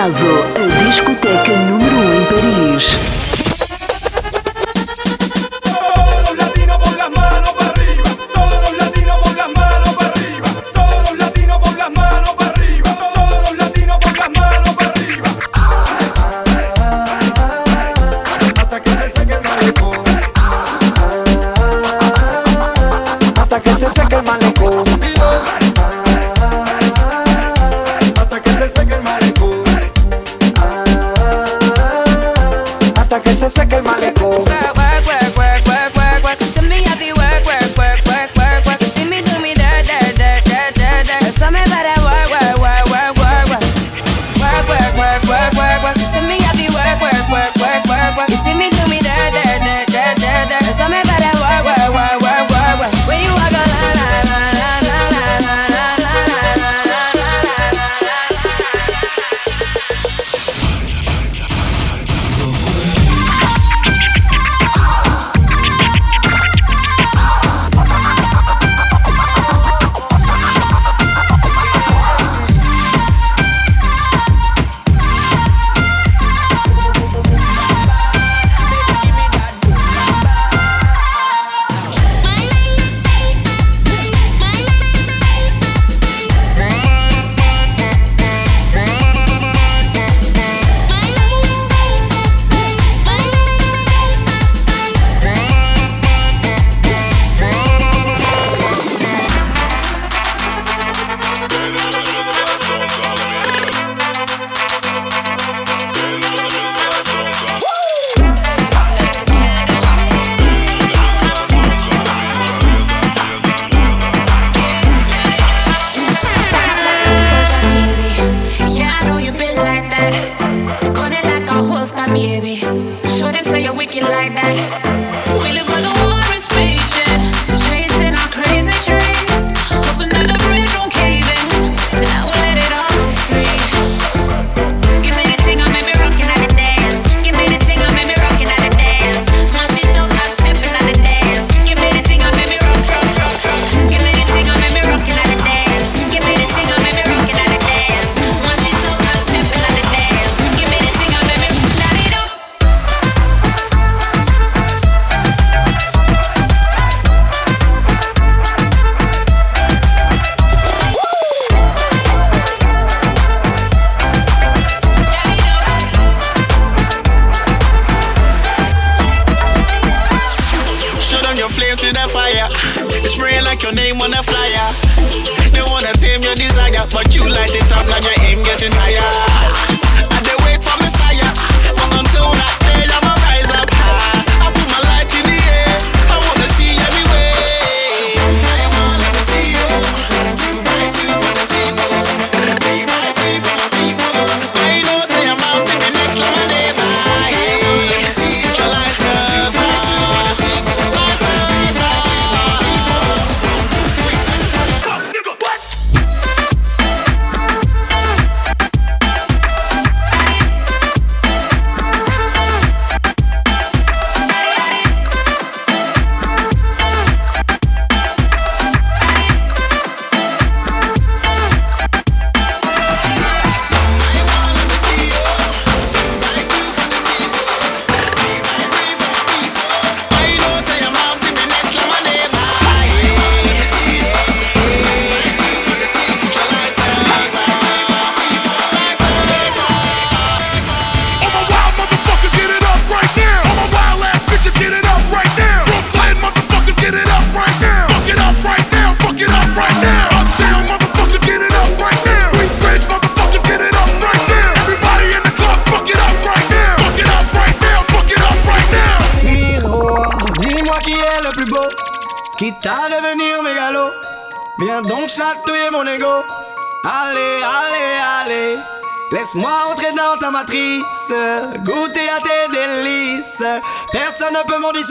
Caso, a discoteca número 1 um em Paris.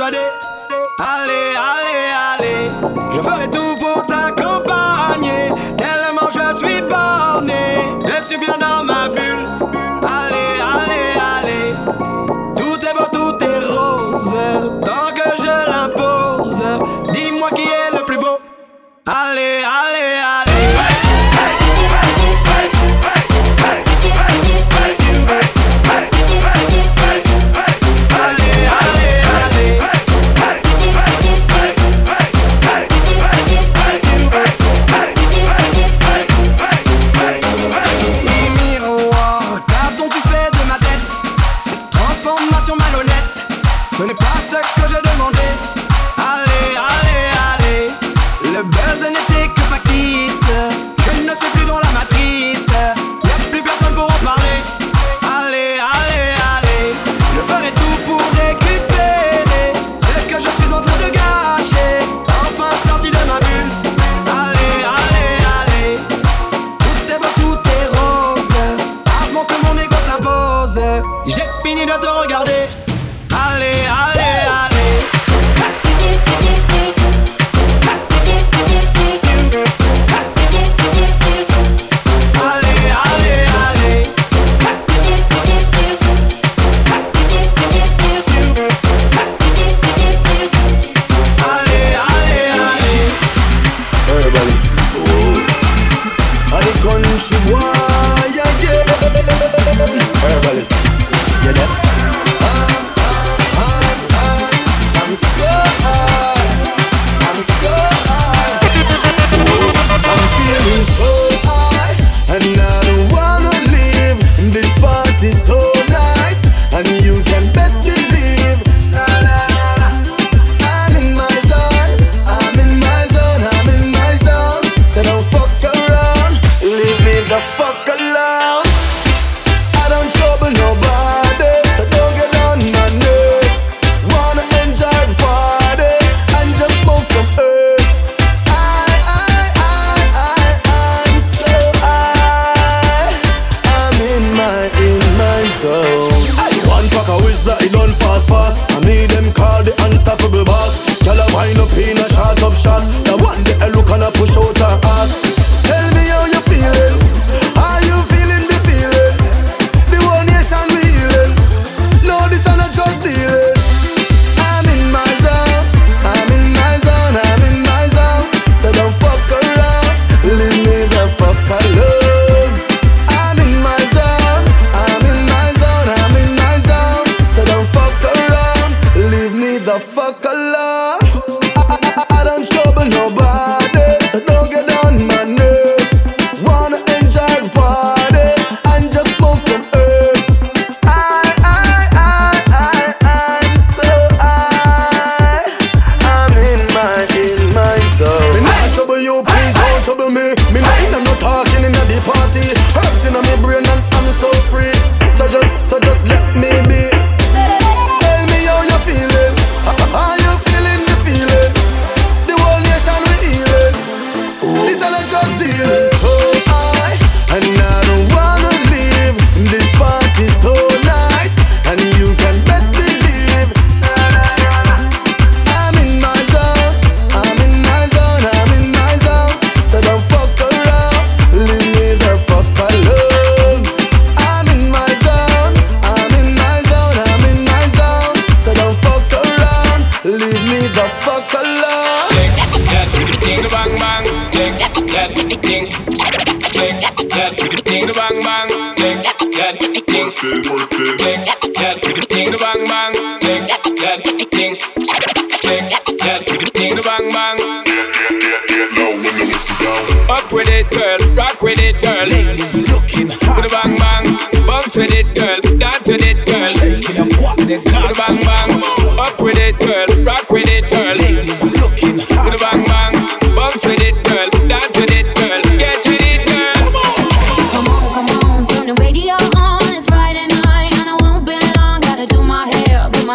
Allez, allez, allez, je ferai tout pour t'accompagner. Tellement je suis borné, je suis bien dans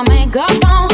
makeup on.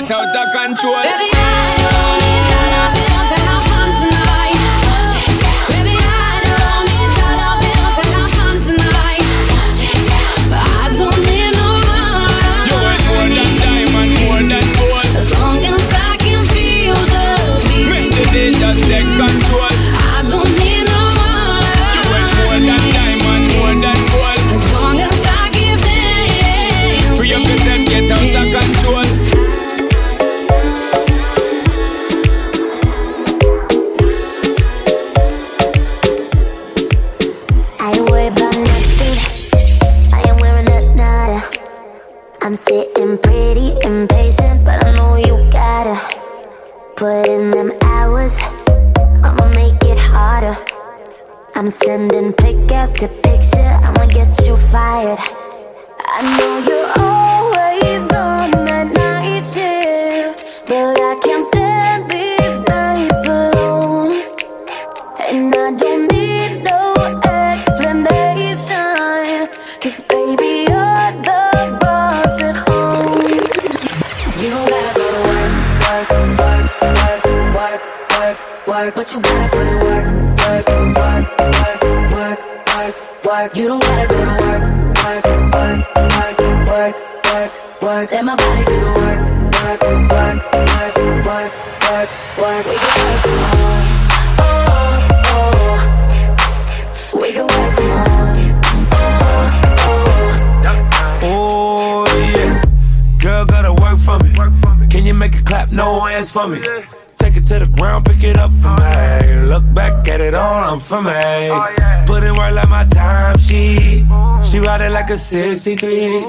get out of control. Baby, I but you gotta put in work, work, work, work, work, work, work. You don't gotta go to work, work, work, work, work, work, work. Let my body do the work, work, work, work, work, work, work. We can work tomorrow. Oh, oh. We can work tomorrow. Oh, Oh yeah, girl gotta work for me. Can you make it clap? No hands for me. It all, I'm for me. Put in work like my time she. She ride it like a 63.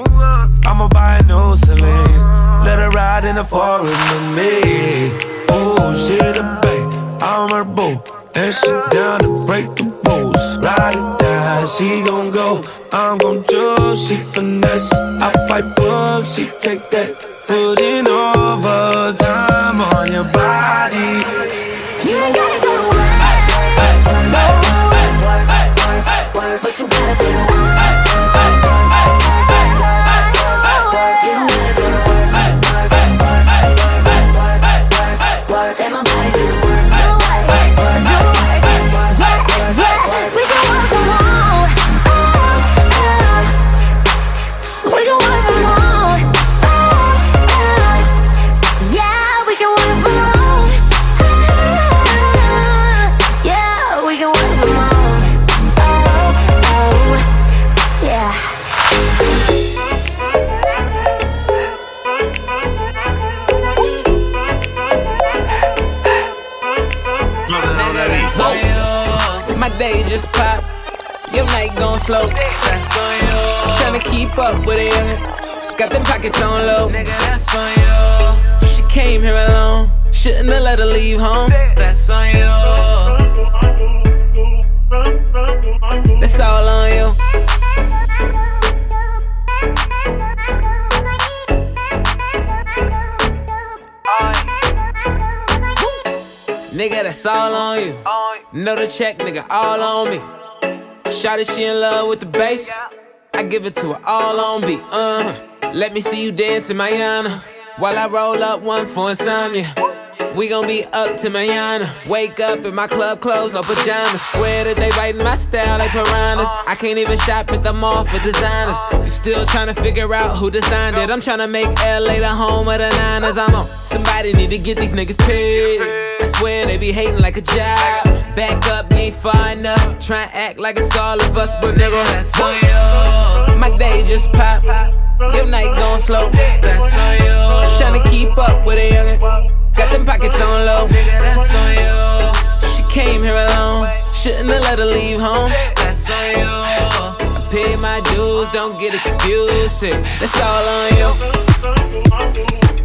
I'ma buy a new Celine. Let her ride in the foreign with me. Oh, she the babe, I'm her boo. And she down to break the rules. Ride or die, she gon' go. I'm gon' choose, she finesse. I fight bugs, she take that. Put in overtime on your body. Slow. That's on you. Tryna keep up with a youngin'. Got them pockets on low. Nigga, that's on you. She came here alone. Shouldn't have let her leave home. That's on you. That's all on you. Nigga, that's all on you. Know the check, nigga, all on me. Shawty, she in love with the bass. I give it to her all on beat. Uh huh. Let me see you dance in Mayana. While I roll up one for insomnia. We gon' be up to Mayana. Wake up in my club clothes, no pajamas. Swear that they writing my style like piranhas. I can't even shop at the mall for designers. You still trying to figure out who designed it. I'm trying to make LA the home of the Niners. I'm on. Somebody need to get these niggas paid. I swear they be hating like a job. Back up, ain't far enough. Try and act like it's all of us, but nigga, that's on you. My day just pop. Your night gon' slow. That's on you. Tryna keep up with a youngin'. Got them pockets on low. Nigga, that's on you. She came here alone. Shouldn't have let her leave home. That's on you. I paid my dues, don't get it confused. That's all on you.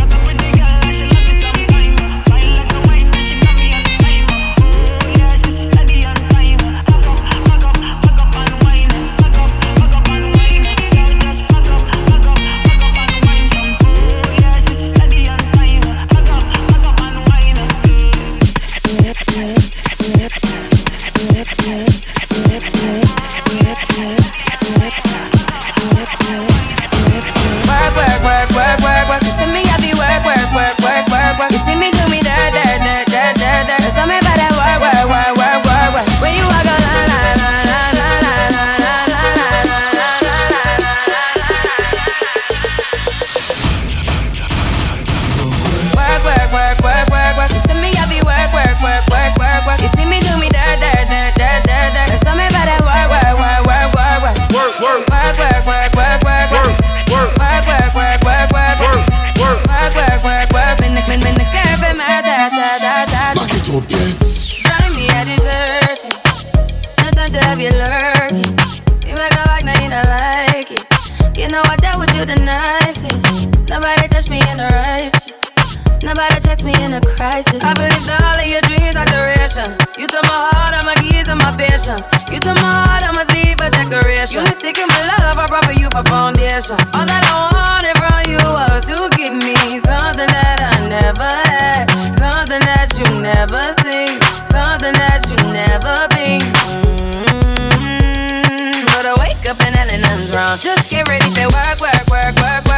in a crisis. I believed all of your dreams are duration. You took my heart, all my keys, and my patience. You took my heart, all my sleep for decoration. You mistaken my love, I brought for you for foundation. All that I wanted from you was to give me something that I never had, something that you never seen, something that you never been. Mm-hmm. But I wake up and nothing's wrong. Just get ready to work, work, work. work.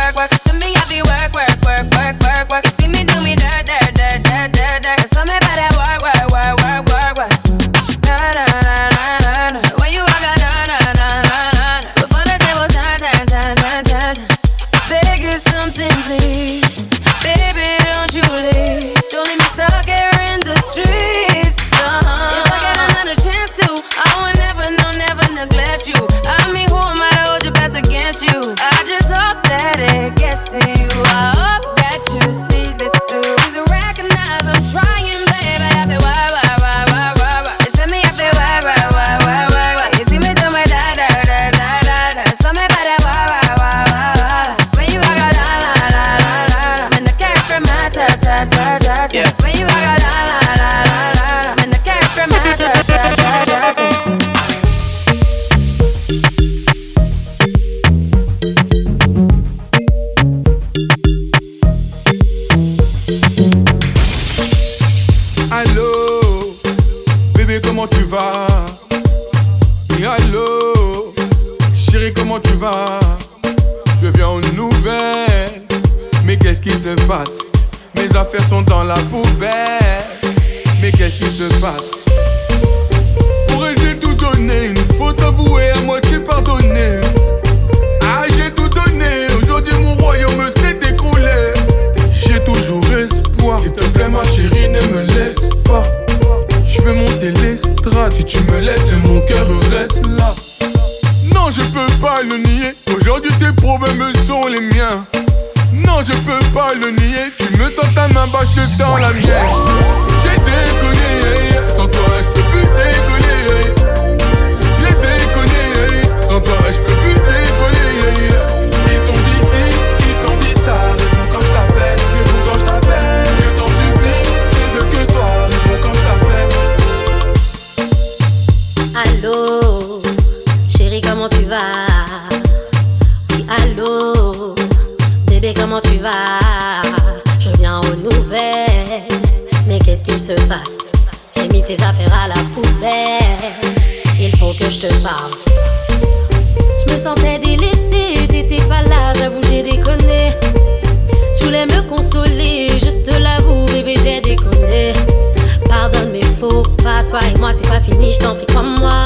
et moi, c'est pas fini, je t'en prie, crois-moi.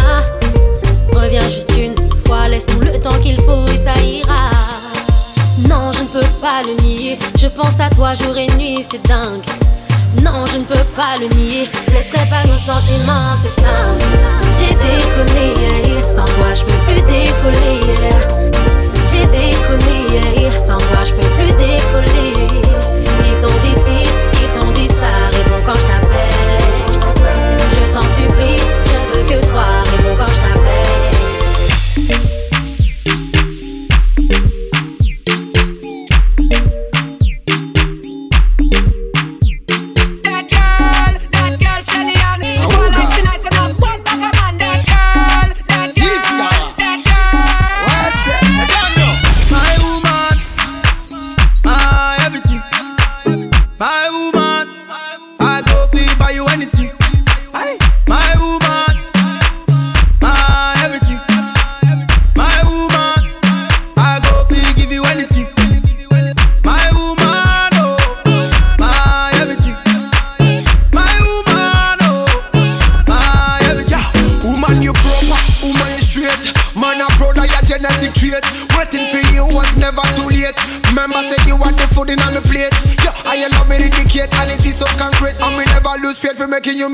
Reviens juste une fois, laisse-nous le temps qu'il faut et ça ira. Non, je ne peux pas le nier, je pense à toi jour et nuit, c'est dingue. Non, je ne peux pas le nier, laisserai pas nos sentiments, c'est dingue. J'ai déconné, hier, sans toi, je peux plus décoller. J'ai déconné, sans toi, je peux plus décoller. Ils t'ont décidé.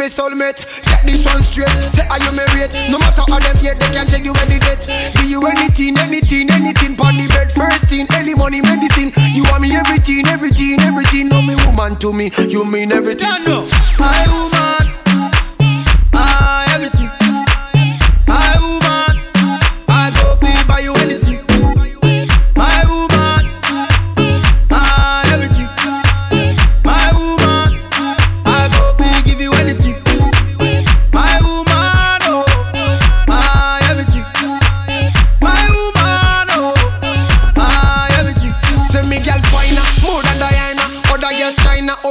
My soulmate.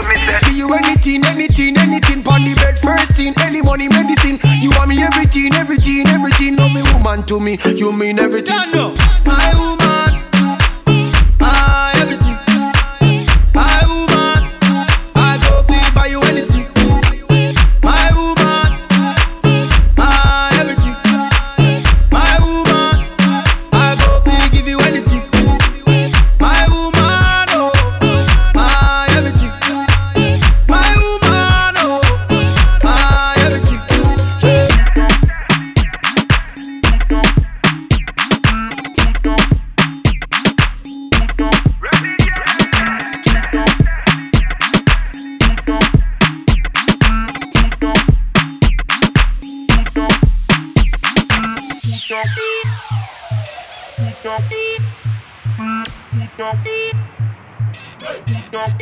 So me say, do you anything, anything, anything? Pon the bed, first thing, any money, medicine. You want me everything, everything, everything. No me woman to me, you mean everything. My woman. Stop.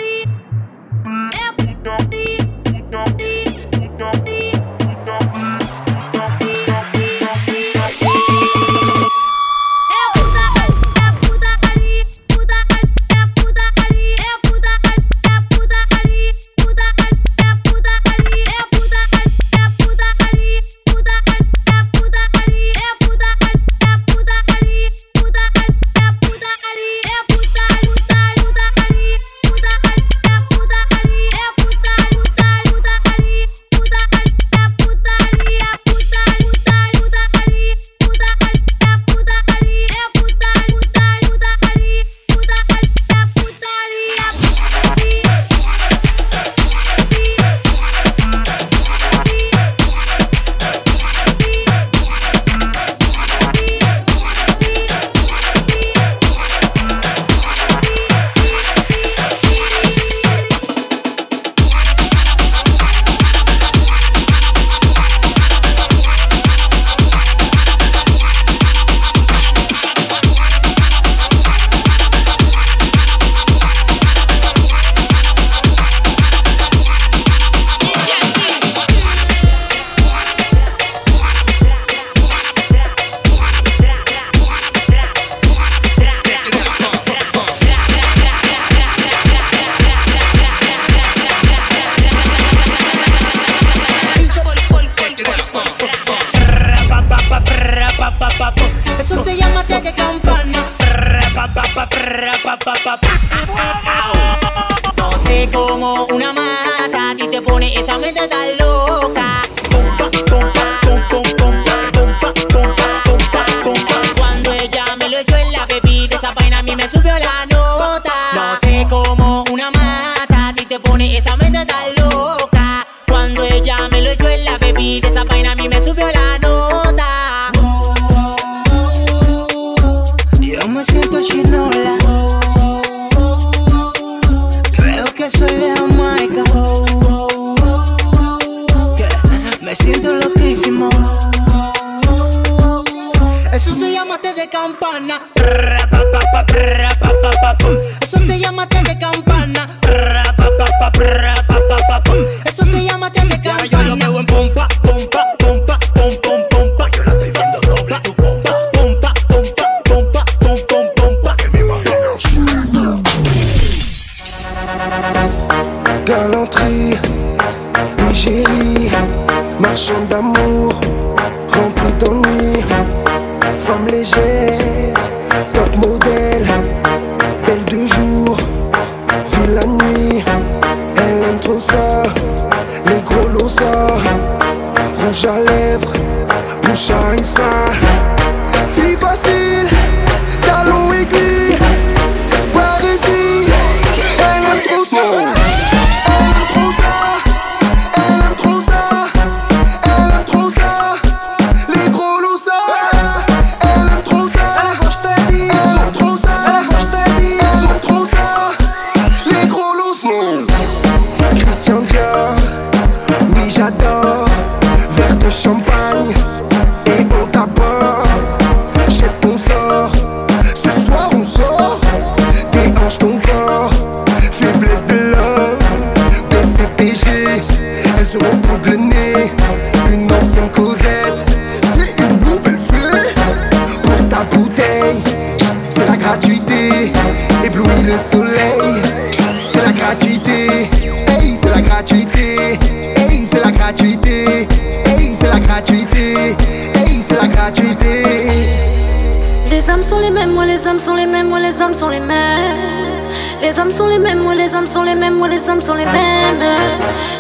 les mêmes. Les hommes sont les mêmes, ouais, les hommes sont les mêmes, ouais, les hommes sont les mêmes.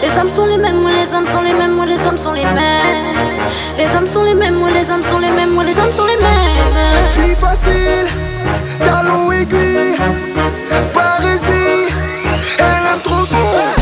Les hommes sont les mêmes, ouais, les hommes sont les mêmes, ouais, les hommes sont les mêmes. Les hommes sont les mêmes, ouais, les hommes sont les mêmes, ouais, les hommes sont les mêmes. Suis facile, talon aiguille, parisie, elle aime trop chaud.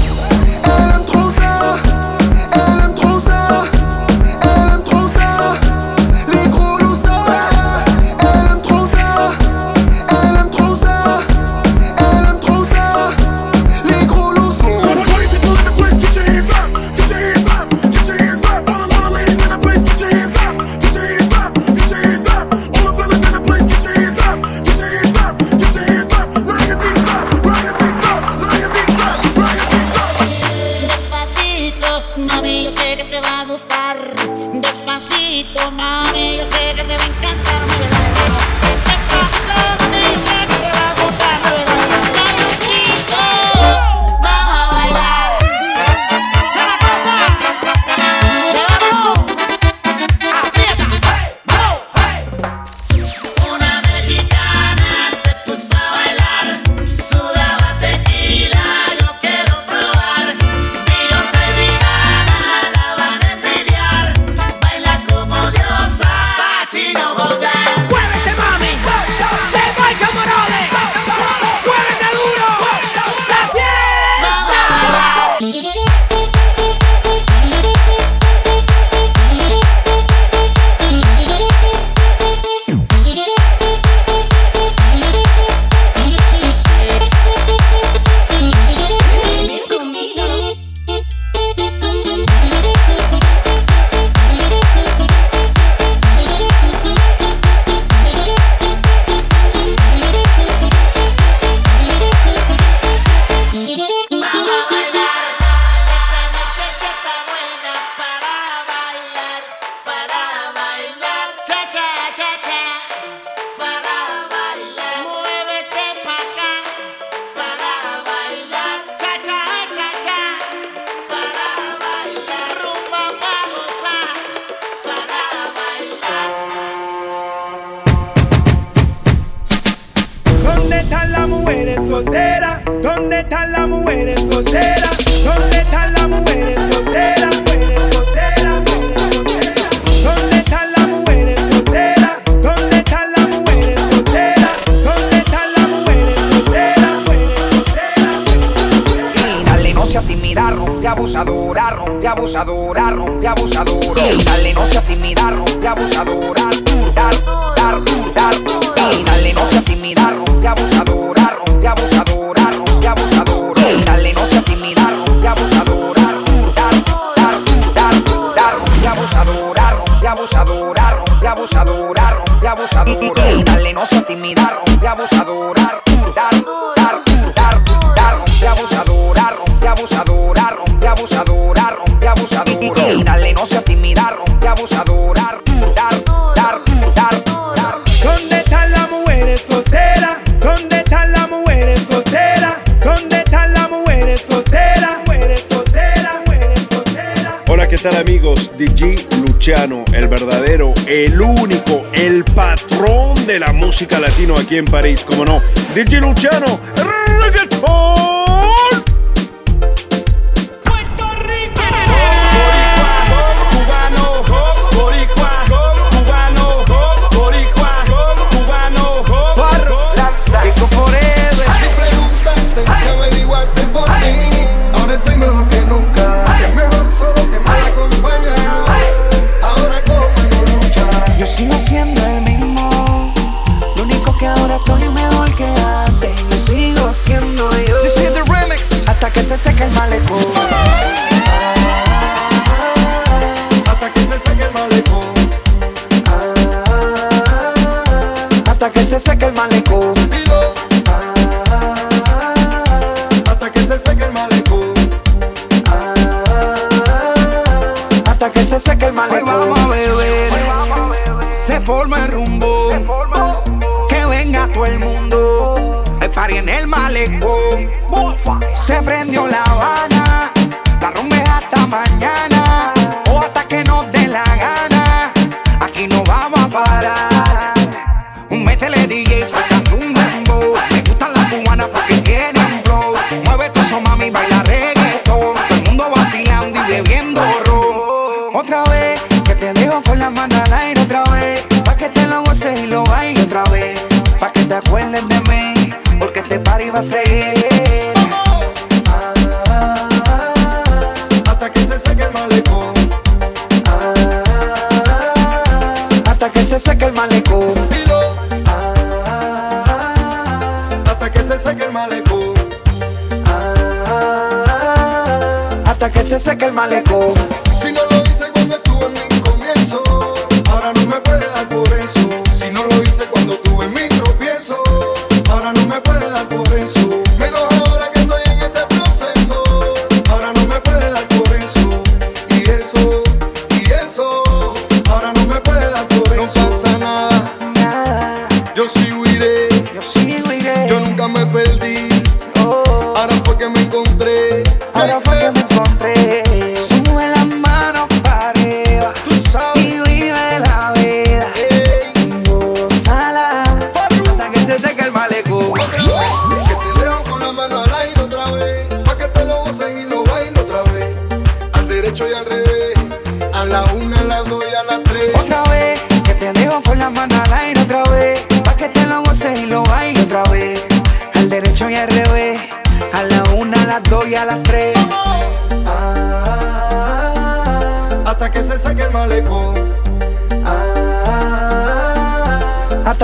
alguien para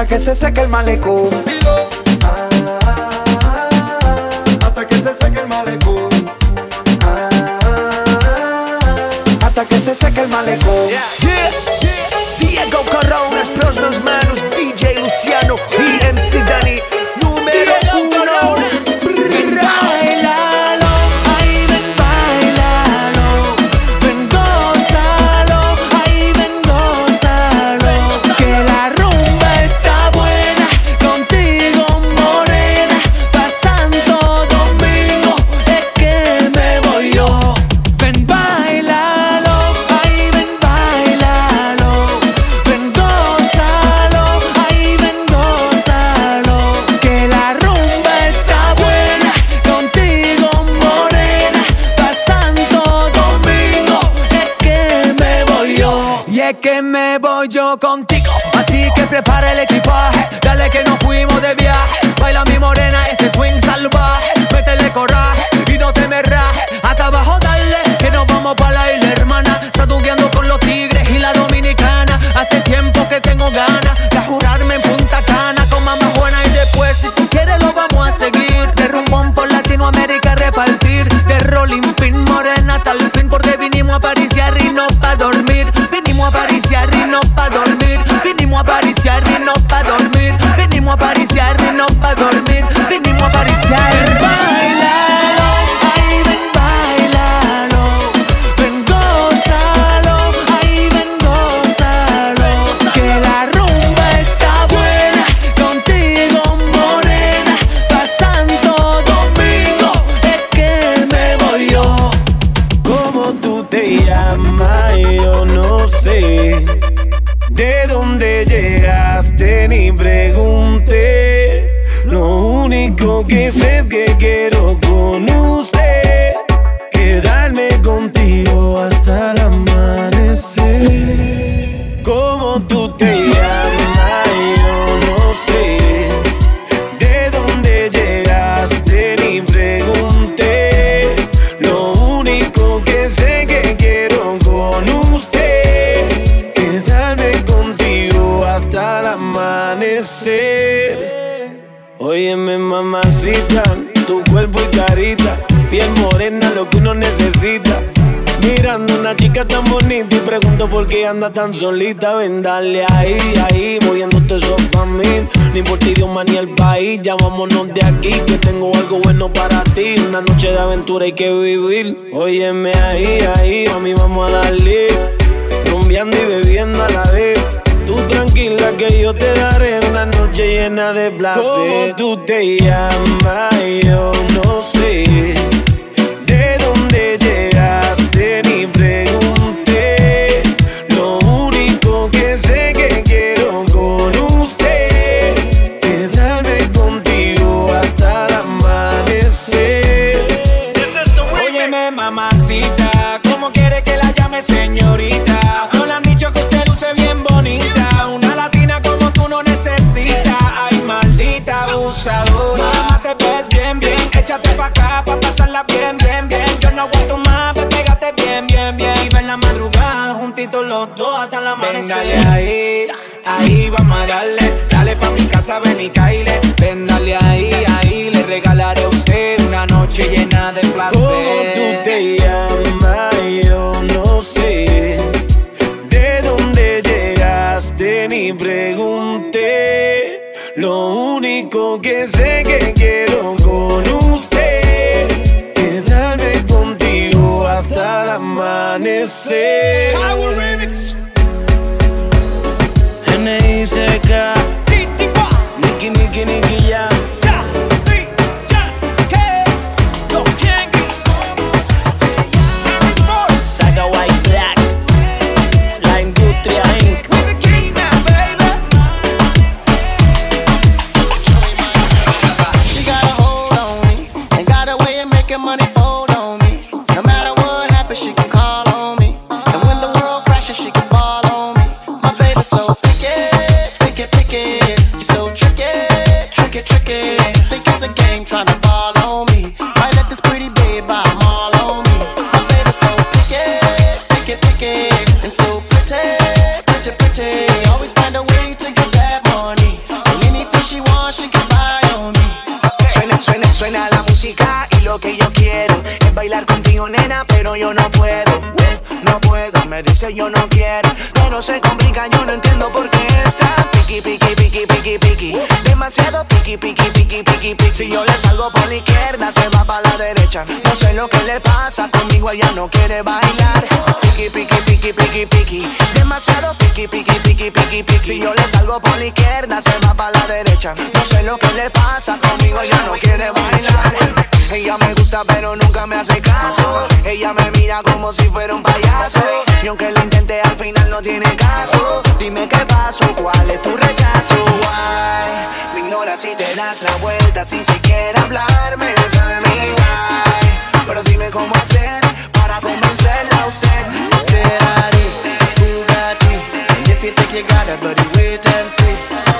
hasta que se seque el malecón. Hasta que se seque el malecón. hasta que se seque el malecón. que me voy yo contigo. Así que prepara el equipaje, dale que nos fuimos de viaje. Baila mi morena ese swing. ni pregunté. Lo único que sé es que quiero. que anda tan solita, ven dale ahí, ahí, moviéndote eso pa' mí. No importa idioma ni el país, ya vámonos de aquí, que tengo algo bueno para ti. Una noche de aventura hay que vivir. Óyeme ahí, ahí, a mí vamos a darle. Rumbeando y bebiendo a la vez. Tú tranquila que yo te daré una noche llena de placer. ¿Cómo tú te llamas yo? bien, bien, bien. Yo no aguanto más, pues pégate bien, bien, bien. Y ven la madrugada, juntitos los dos hasta la amanecer. Véngale ahí, ahí vamos a darle. Dale pa' mi casa, ven y caile Si yo le salgo por la izquierda, se va pa la derecha. No sé lo que le pasa, conmigo ella no quiere bailar. Piqui, piqui, piqui, piqui, piqui. Demasiado piqui, piqui, piqui, piqui, piqui. Si yo le salgo por la izquierda, se va pa la derecha. No sé lo que le pasa, conmigo ella no quiere bailar. Ella me gusta pero nunca me hace caso Ella me mira como si fuera un payaso Y aunque lo intente al final no tiene caso Dime qué pasó, cuál es tu rechazo Why? si te das la vuelta sin siquiera hablarme sabe mi guay Pero dime cómo hacer para convencerla a usted. Ferrari, Bugatti And if you think you got it, buddy, wait and see.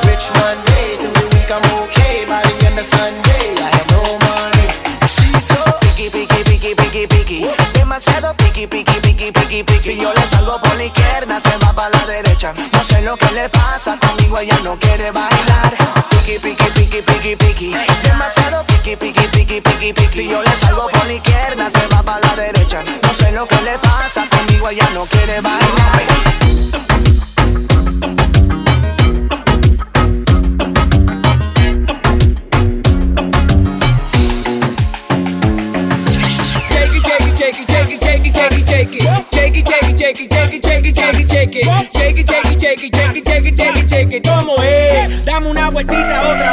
Rich Monday, through the week I'm okay By the end of Sunday, I have no money. She's so picky, picky, picky, picky, picky. Demasiado picky, picky, picky, picky, picky. Si yo le salgo por la izquierda, se va para la derecha. No sé lo que le pasa, conmigo ella no quiere bailar piqui, piqui, piqui, piqui, piqui. Demasiado piqui, piqui, piqui, piqui, piqui. Si yo le salgo por la izquierda, se va para la derecha. No sé lo que le pasa conmigo, ella no quiere bailar. shake it, shake it, shake it, shake it, shake it, shake it, shake it, shake it, Dame una vueltita otra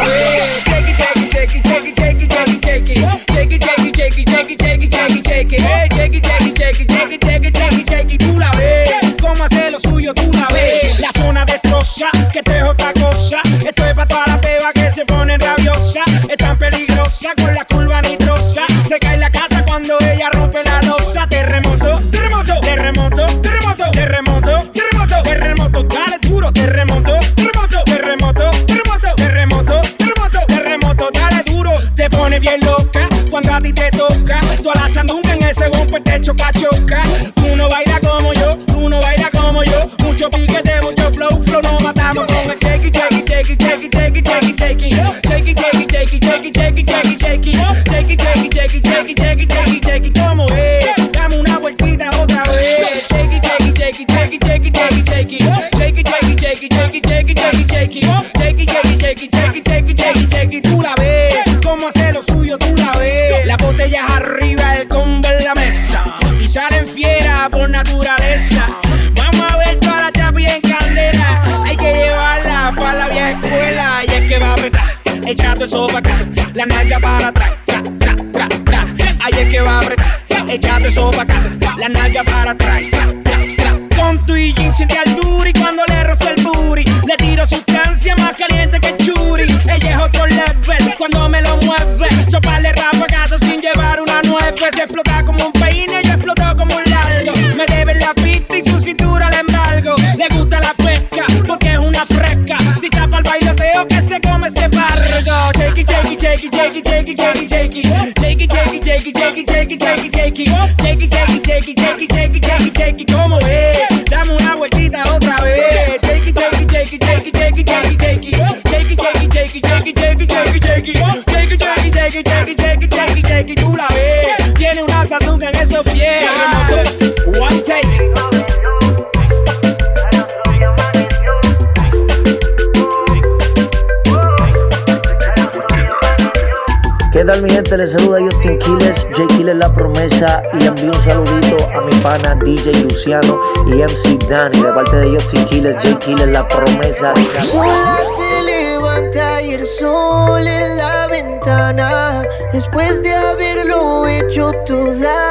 ¿Qué tal mi gente? Les saluda Justin Quiles, J. Quiles La Promesa y envío un saludito a mi pana DJ Luciano y MC Dani de parte de Justin Quiles, J. Quiles La Promesa. Se levanta y el sol en la ventana después de haberlo hecho toda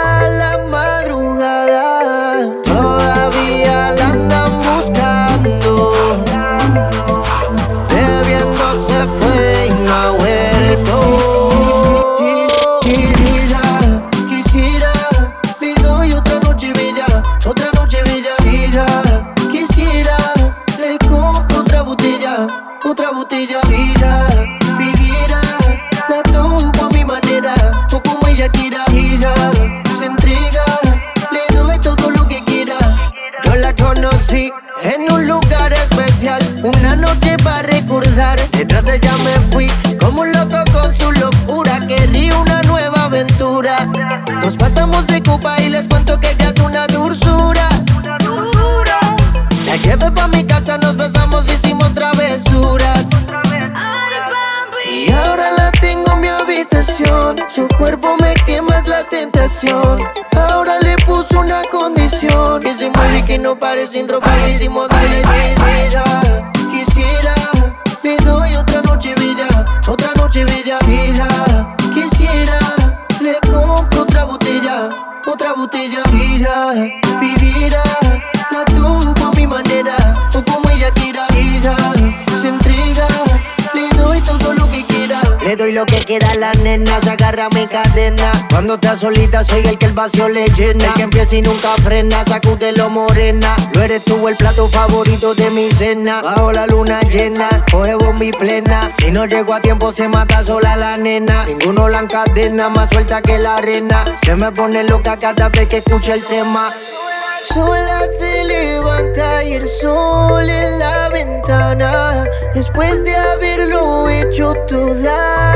queda la nena, se agarra mi cadena. Cuando estás solita, soy el que el vacío le llena. El que empieza y nunca frena, sacúdelo morena. Lo eres tú el plato favorito de mi cena. Bajo la luna llena, coge bombi plena. Si no llego a tiempo, se mata sola la nena. Ninguno la encadena, más suelta que la arena. Se me pone loca cada vez que escucha el tema. Sola se levanta y el sol en la ventana. Después de haberlo hecho toda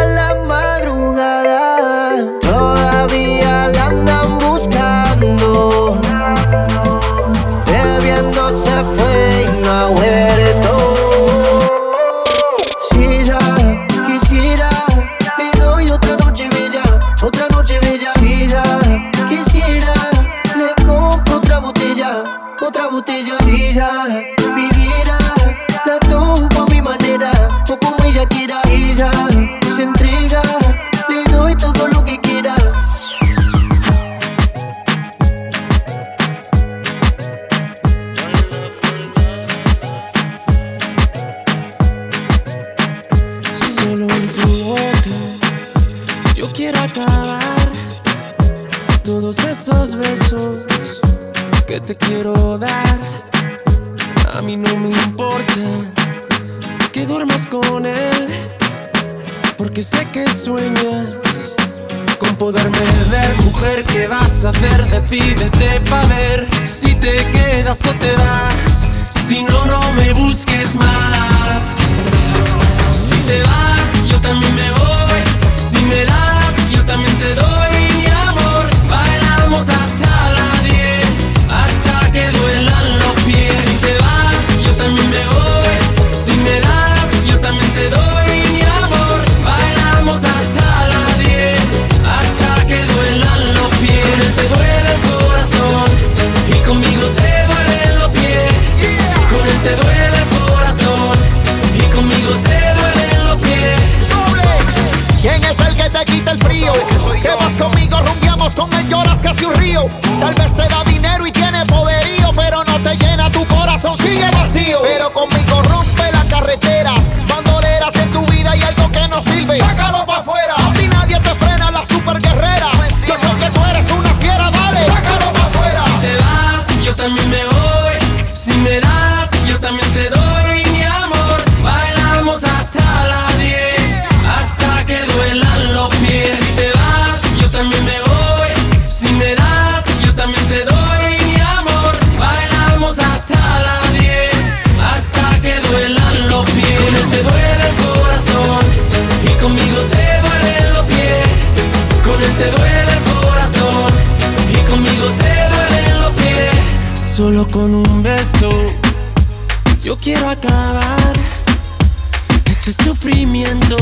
sufrimiento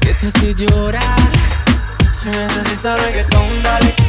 que te hace llorar. Si necesitas reggaetón, dale.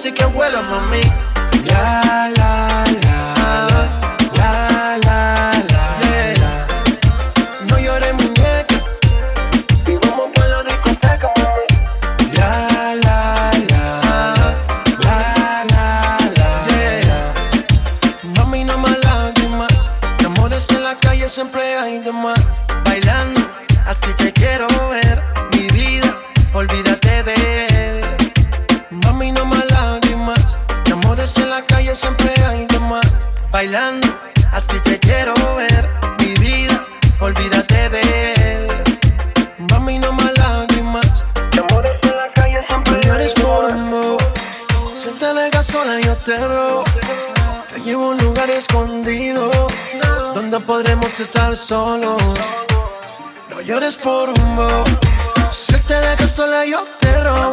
así que vuela, mami. podremos estar solos. No llores por un bo. Si te dejo sola, yo te robo.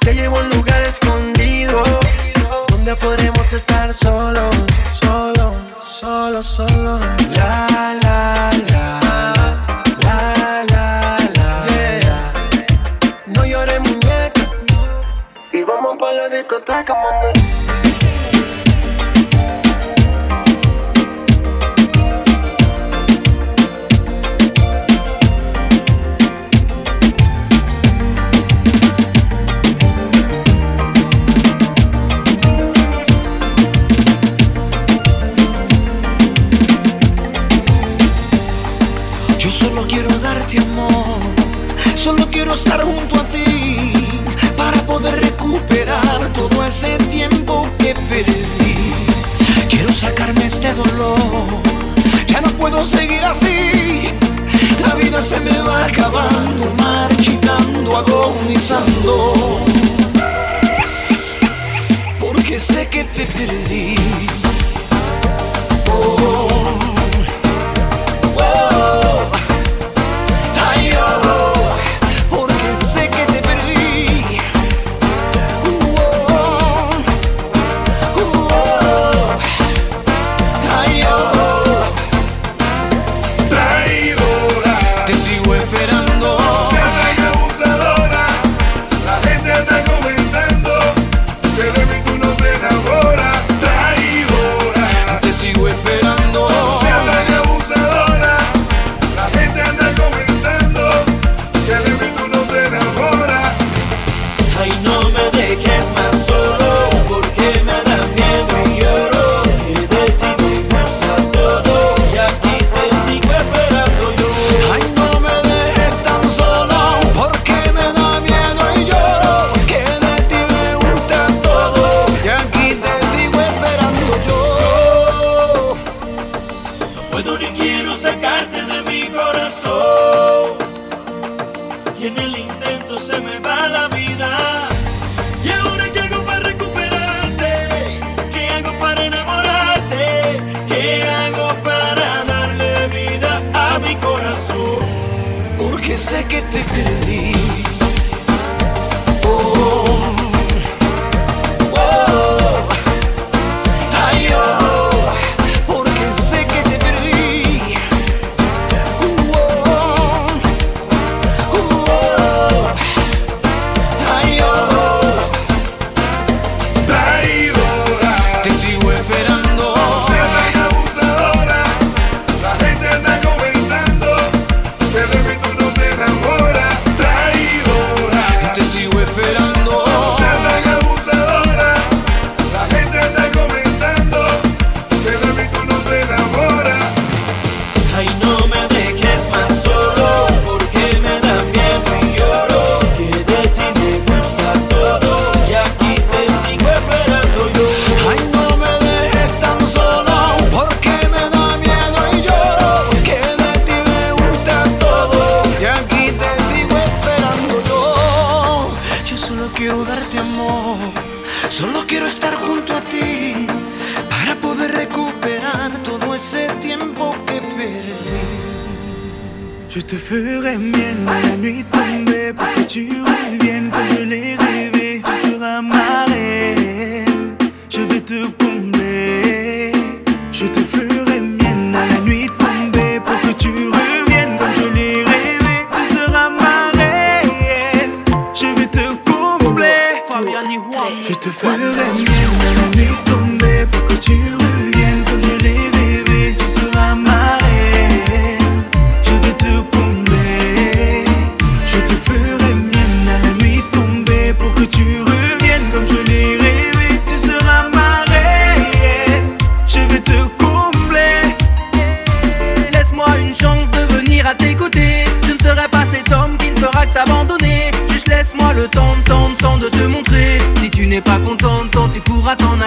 Te llevo a un lugar escondido donde podremos estar solos. Solo, solo, solo. La, la, la. La, la, la. Yeah. No llores, muñeca. Y vamos para la discoteca, muñeca. solo quiero estar junto a ti para poder recuperar todo ese tiempo que perdí. Quiero sacarme este dolor, ya no puedo seguir así. La vida se me va acabando, marchitando, agonizando. Porque sé que te perdí. Oh.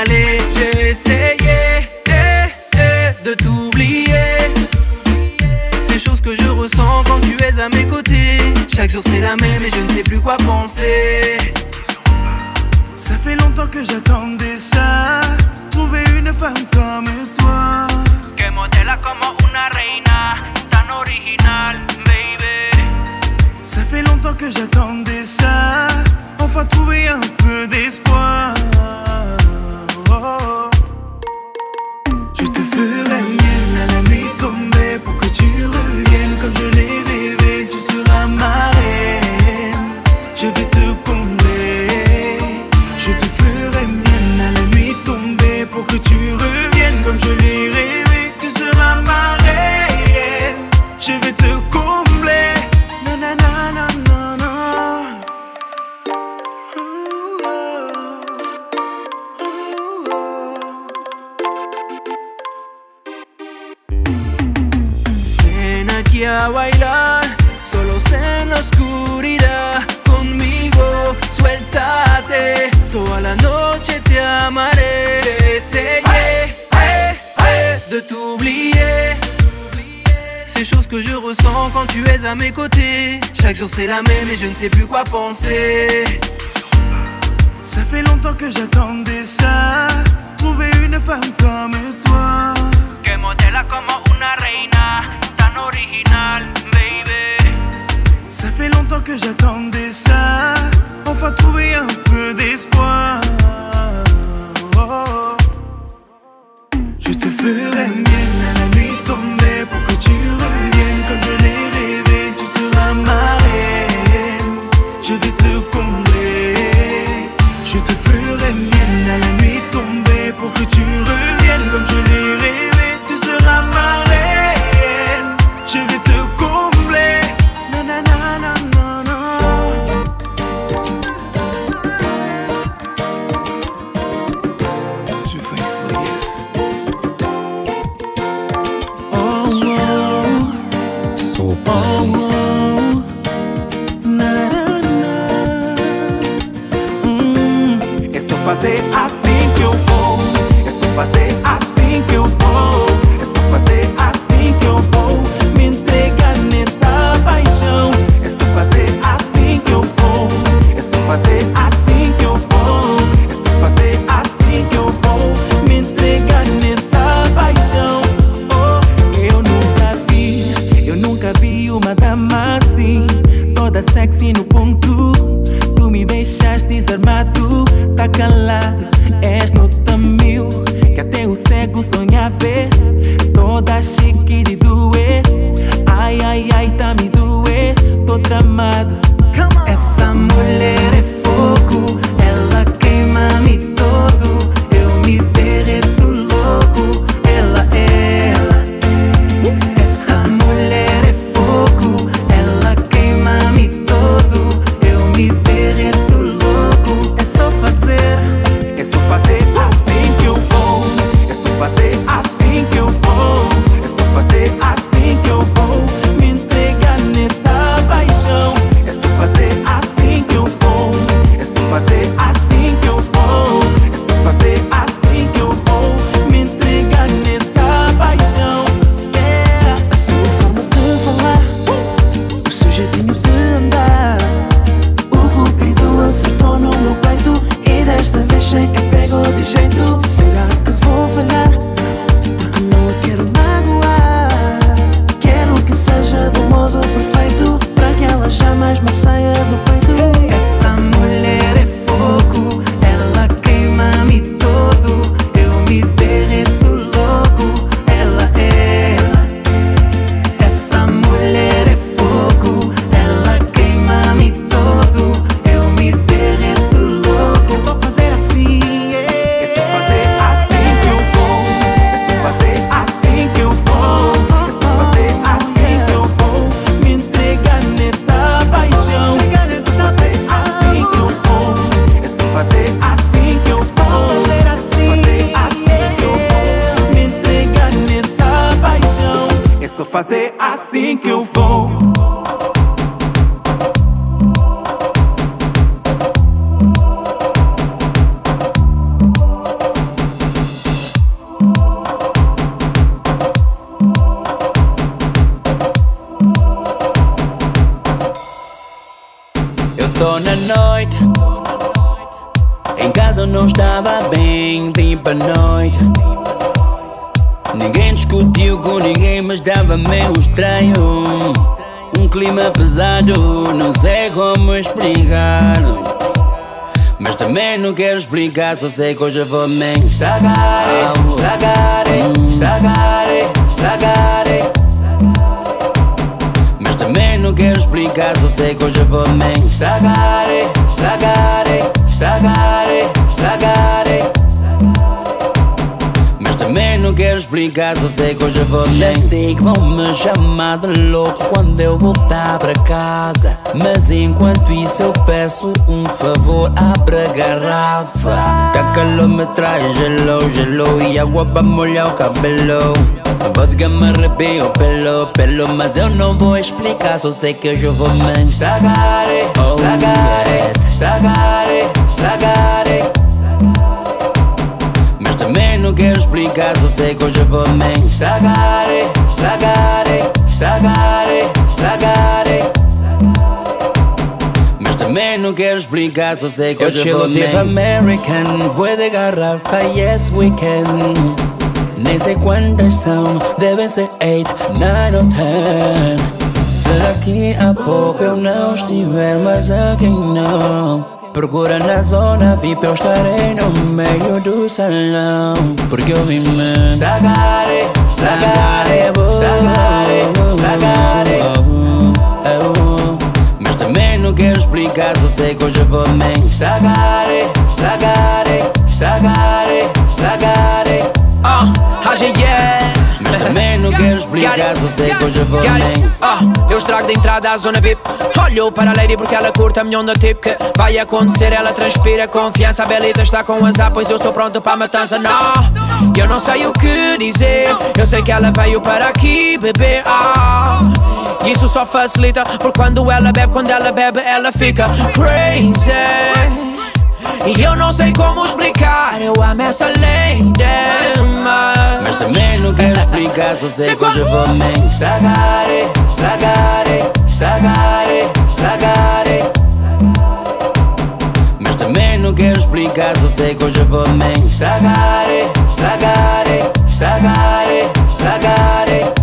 J'ai essayé eh, eh, de t'oublier. Ces choses que je ressens quand tu es à mes côtés. Chaque jour c'est la même et je ne sais plus quoi penser. Ça fait longtemps que j'attends plus Clima pesado, não sei como explicar. Mas também não quero explicar, só sei que hoje eu vou me estragar. Estragar, estragar, estragar. Mas também não quero explicar, só sei que hoje eu vou me estragar. Estragar, estragar, estragar. Não quero explicar, só sei que hoje vou Já sei que vão me chamar de louco quando eu voltar para casa. Mas enquanto isso eu peço um favor, abre a garrafa. A calor me traz gelo, gelo E água para molhar o cabelo. Vodka me arrepia o pelo, pelo Mas eu não vou explicar, só sei que hoje eu vou me estragar. Estragar, estragar, estragar. não quero explicar, só sei que hoje eu vou me estragar, estragar, estragar, estragar. Mas também não quero explicar, só sei que hoje vou me American, vou de garrafa, yes we can. Nem sei quantas são, devem ser 8, 9 ou 10. Será que há pouco eu não estiver, mas alguém não? Procura na zona VIP, eu estarei no meio do salão. Porque eu me estragar, estragar, estragar, estragar Mas também não quero explicar, só sei que hoje eu vou me estragar, estragar, estragar, estragar. Ah, Rage yeah Mas explicar, só sei que hoje eu vou me Ah, eu estrago da entrada à zona VIP Olho para a lady porque ela curta a minha onda tipo que Vai acontecer, ela transpira confiança A Belita está com azar, pois eu estou pronto para a matança. Não, eu não sei o que dizer. Eu sei que ela veio para aqui beber ah, Isso só facilita Porque quando ela bebe, quando ela bebe Ela fica crazy E eu não sei como explicar Eu amo essa lady mas... Mas também não quero explicar, só sei que hoje eu vou me estragar, estragar, estragar, estragar. Mas também não quero explicar, só sei que hoje eu vou me estragar, estragar, estragar, estragar.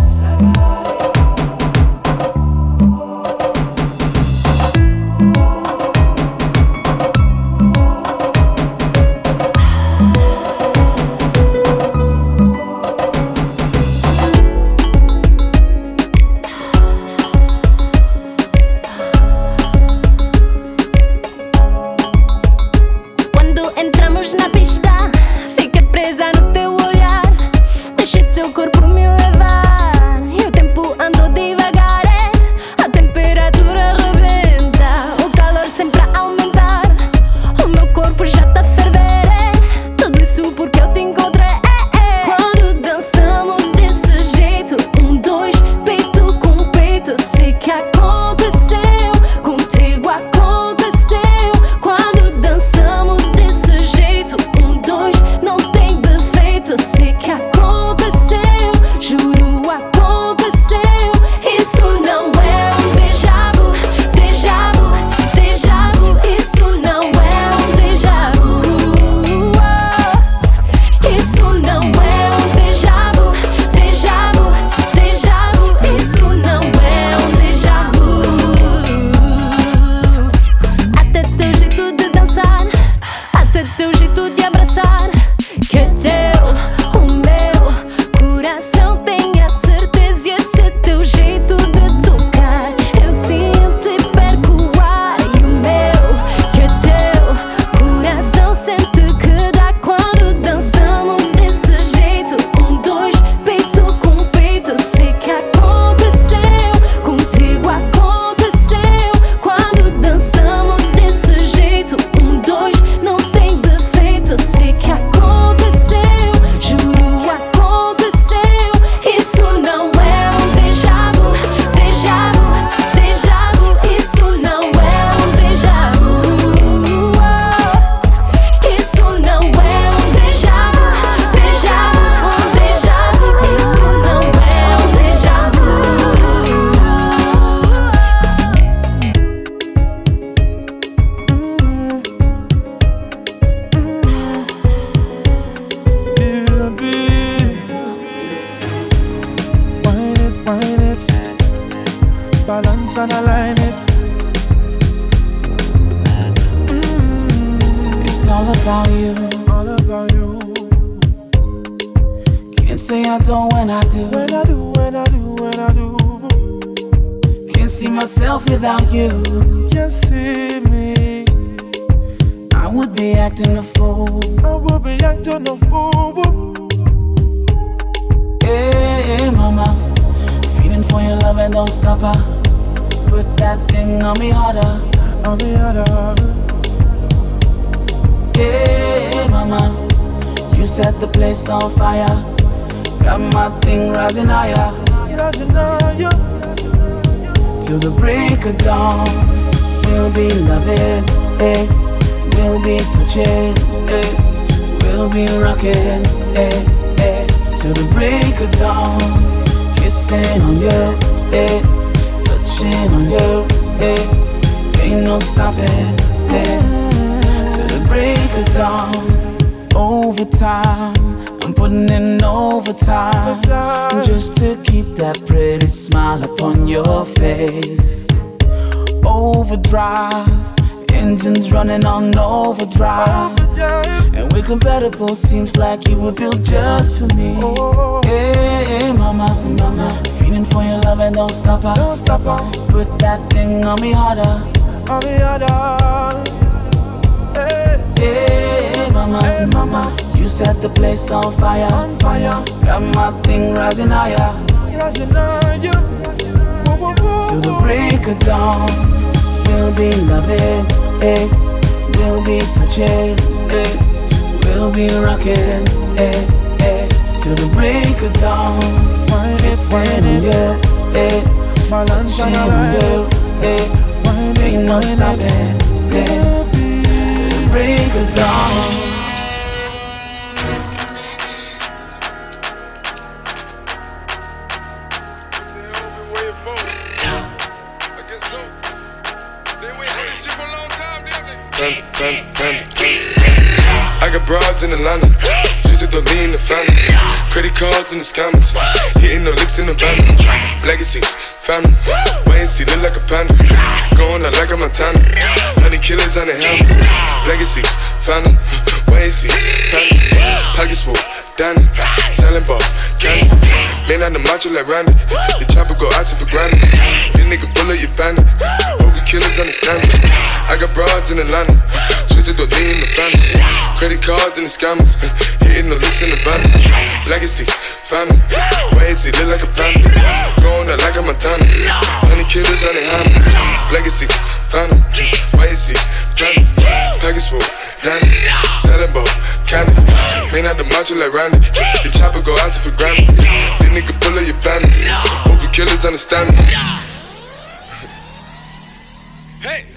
Overtime just to keep that pretty smile upon your face. Overdrive, engines running on overdrive. And we're compatible, seems like you were built just for me. Hey, mama, mama, feeling for your love and don't stop her. Don't stop her. Put that thing on me harder. On me harder. Hey, mama, mama, you set the place on fire. On fire. Got my thing rising higher. Rising higher. Till the break of dawn, we'll be loving, eh? We'll be touching, eh? We'll be rocking, eh? eh? Till the break of dawn, kissing on you, eh? Touching on you, eh? Ain't no stopping this. Till the break of dawn. Cards in the scammers, hitting the licks in the van. Legacies, family, wait and see, look like a panda. Going out like a Montana, honey killers on the helmets. Legacies, family, wait and see, family. Pockets full, Danny, selling ball, candy. Man on the macho like Randy, the chopper go out for granted. This nigga bullet, you bandit. Hope killers understand me. I got broads in Atlanta, twisted the lean in the family. Credit cards and the scammers, hitting the licks in the van. Legacies, family, and see, look like a panda. Going out like a Montana, honey killers on the hammers. Legacies, family, wait and see, family. Package full, Danny, selling ball, candy. Man out the macho like Randy, the chopper go out for granted. This nigga bullet, you bandit. Hope the killers understand me. Hey!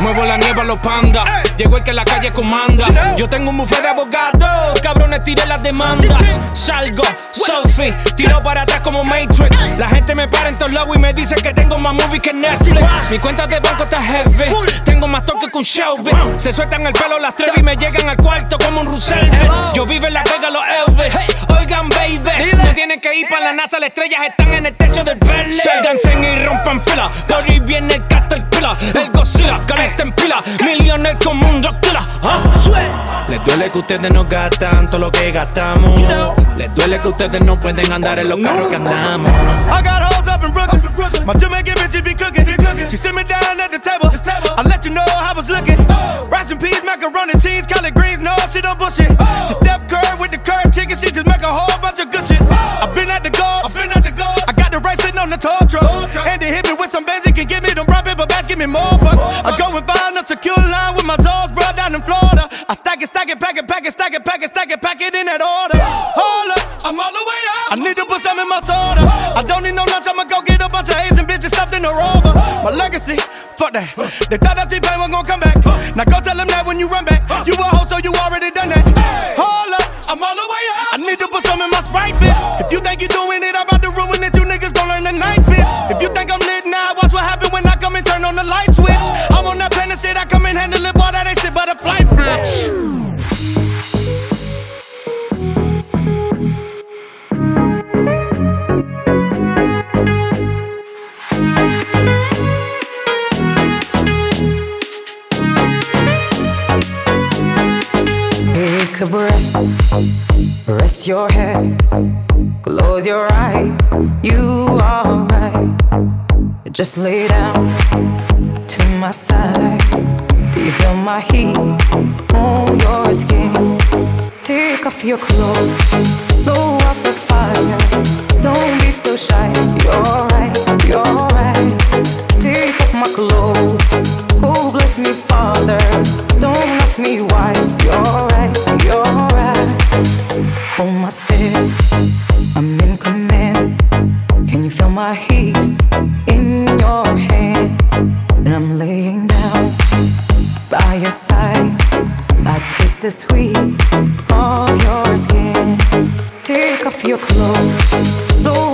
Muevo la nieve a los pandas. Llegó el que la calle comanda. Yo tengo un buffet de abogados. Cabrones, tiré las demandas. Salgo, Sophie, tiro para atrás como Matrix. La gente me para en todos lados y me dice que tengo más movies que Netflix. Mi cuenta de banco está heavy. Tengo más toque que un Shelby. Se sueltan el pelo las tres y me llegan al cuarto como un Russell. Yo vivo en la Vega, los Elvis. Oigan, baby. No tienen que ir para la NASA, las estrellas están en el techo del Bentley. Dancen y rompan fila. Por ahí viene el Caterpillar. El Godzilla, caliente en pila. Millionaire como un Dracula. ¿ah? Les duele que ustedes no gastan todo lo que gastamos. Les duele que ustedes no pueden andar en los carros que andamos. I got hoes up in Brooklyn. My Jamaican bitches be cooking. She sit me down at the table. I let you know how I was looking. Rice and peas, macaroni, cheese, collard greens. No, she don't bullshit. She Steph Curry with the curry chicken. She just make a whole bunch of good shit. I've been at the goals. I've been at the goals. The right sitting on the tow truck. And they hit me with some Benz. can give me them brown paper bags. Give me more bucks. I go and find a secure line with my toes, bro, down in Florida. I stack it, stack it, pack it, pack it, stack it, pack it, stack it, pack it in that order. Hold up, I'm all the way up. I need to put some in my soda. I don't need no lunch. I'ma go get a bunch of Asian bitches stuffed in a rover. My legacy, fuck that. They thought that T-Pain was gonna come back. Now go tell them that when you run back, you a hoe, so you already done that. Hold up, I'm all the way up. I need to put some in my sprite, bitch. If you think you're doing it, I'm Take a breath, rest your head, close your eyes, you are right. Just lay down to my side. Do you feel my heat on your skin? Take off your clothes, blow up the fire. Don't be so shy, you're right, you're right. Take off my clothes. Oh, bless me, Father. Don't ask me why. You're right, you're right. Hold my step. I'm in command. Can you feel my hips in your hands? And I'm laying down by your side. I taste the sweet of your skin. Take off your clothes, blow